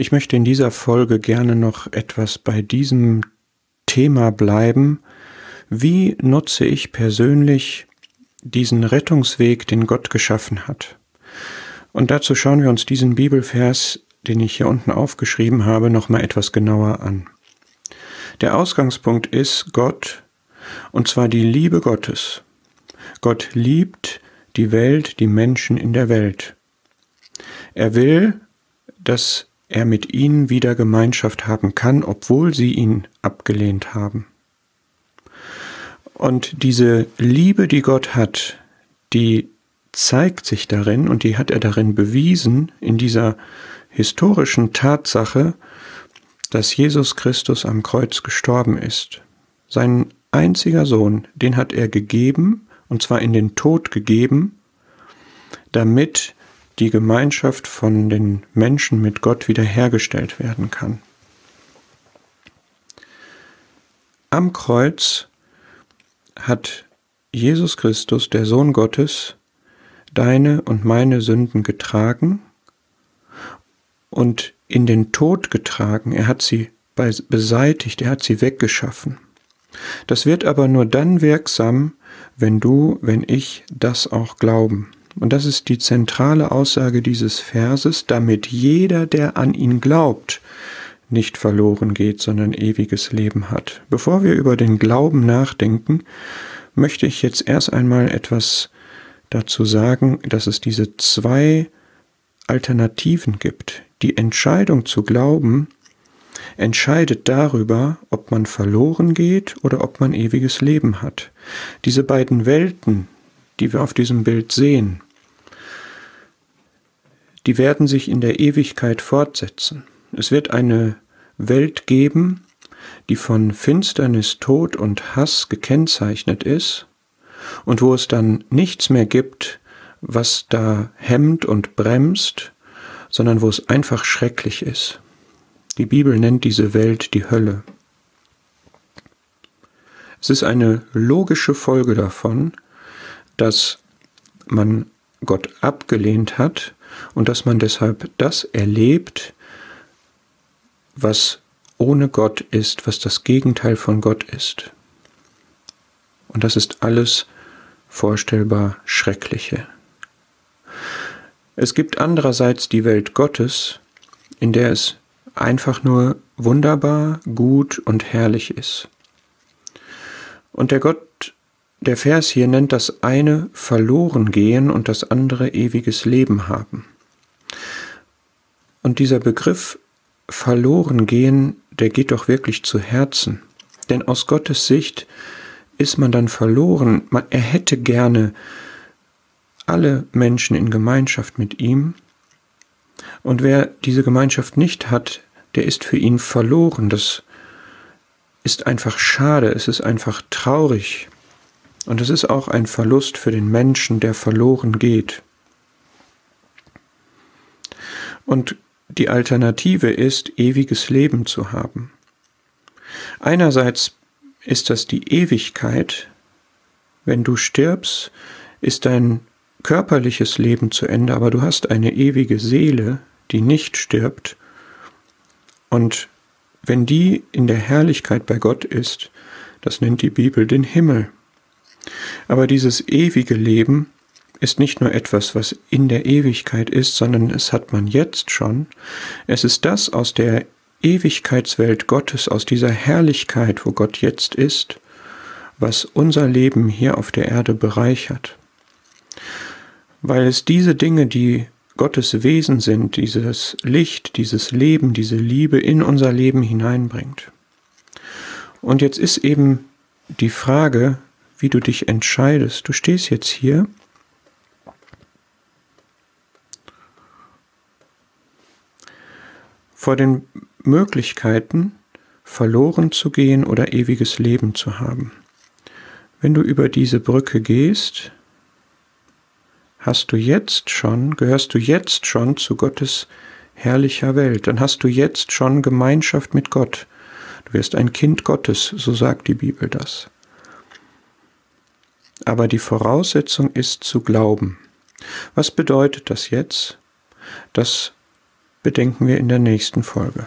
Ich möchte in dieser Folge gerne noch etwas bei diesem Thema bleiben. Wie nutze ich persönlich diesen Rettungsweg, den Gott geschaffen hat? Und dazu schauen wir uns diesen Bibelvers, den ich hier unten aufgeschrieben habe, nochmal etwas genauer an. Der Ausgangspunkt ist Gott, und zwar die Liebe Gottes. Gott liebt die Welt, die Menschen in der Welt. Er will, dass er mit ihnen wieder Gemeinschaft haben kann, obwohl sie ihn abgelehnt haben. Und diese Liebe, die Gott hat, die zeigt sich darin und die hat er darin bewiesen, in dieser historischen Tatsache, dass Jesus Christus am Kreuz gestorben ist. Sein einziger Sohn, den hat er gegeben, und zwar in den Tod gegeben, damit die Gemeinschaft von den Menschen mit Gott wiederhergestellt werden kann. Am Kreuz hat Jesus Christus, der Sohn Gottes, deine und meine Sünden getragen und in den Tod getragen. Er hat sie beseitigt, er hat sie weggeschaffen. Das wird aber nur dann wirksam, wenn du, wenn ich das auch glauben. Und das ist die zentrale Aussage dieses Verses, damit jeder, der an ihn glaubt, nicht verloren geht, sondern ewiges Leben hat. Bevor wir über den Glauben nachdenken, möchte ich jetzt erst einmal etwas dazu sagen, dass es diese zwei Alternativen gibt. Die Entscheidung zu glauben entscheidet darüber, ob man verloren geht oder ob man ewiges Leben hat. Diese beiden Welten, die wir auf diesem Bild sehen, die werden sich in der Ewigkeit fortsetzen. Es wird eine Welt geben, die von Finsternis, Tod und Hass gekennzeichnet ist und wo es dann nichts mehr gibt, was da hemmt und bremst, sondern wo es einfach schrecklich ist. Die Bibel nennt diese Welt die Hölle. Es ist eine logische Folge davon, dass man Gott abgelehnt hat und dass man deshalb das erlebt, was ohne Gott ist, was das Gegenteil von Gott ist. Und das ist alles vorstellbar Schreckliche. Es gibt andererseits die Welt Gottes, in der es einfach nur wunderbar, gut und herrlich ist. Und der Gott der Vers hier nennt das eine verloren gehen und das andere ewiges Leben haben. Und dieser Begriff verloren gehen, der geht doch wirklich zu Herzen. Denn aus Gottes Sicht ist man dann verloren. Er hätte gerne alle Menschen in Gemeinschaft mit ihm. Und wer diese Gemeinschaft nicht hat, der ist für ihn verloren. Das ist einfach schade, es ist einfach traurig. Und es ist auch ein Verlust für den Menschen, der verloren geht. Und die Alternative ist, ewiges Leben zu haben. Einerseits ist das die Ewigkeit. Wenn du stirbst, ist dein körperliches Leben zu Ende, aber du hast eine ewige Seele, die nicht stirbt. Und wenn die in der Herrlichkeit bei Gott ist, das nennt die Bibel den Himmel. Aber dieses ewige Leben ist nicht nur etwas, was in der Ewigkeit ist, sondern es hat man jetzt schon. Es ist das aus der Ewigkeitswelt Gottes, aus dieser Herrlichkeit, wo Gott jetzt ist, was unser Leben hier auf der Erde bereichert. Weil es diese Dinge, die Gottes Wesen sind, dieses Licht, dieses Leben, diese Liebe in unser Leben hineinbringt. Und jetzt ist eben die Frage, wie du dich entscheidest. Du stehst jetzt hier vor den Möglichkeiten, verloren zu gehen oder ewiges Leben zu haben. Wenn du über diese Brücke gehst, hast du jetzt schon, gehörst du jetzt schon zu Gottes herrlicher Welt, dann hast du jetzt schon Gemeinschaft mit Gott. Du wirst ein Kind Gottes, so sagt die Bibel das. Aber die Voraussetzung ist zu glauben. Was bedeutet das jetzt? Das bedenken wir in der nächsten Folge.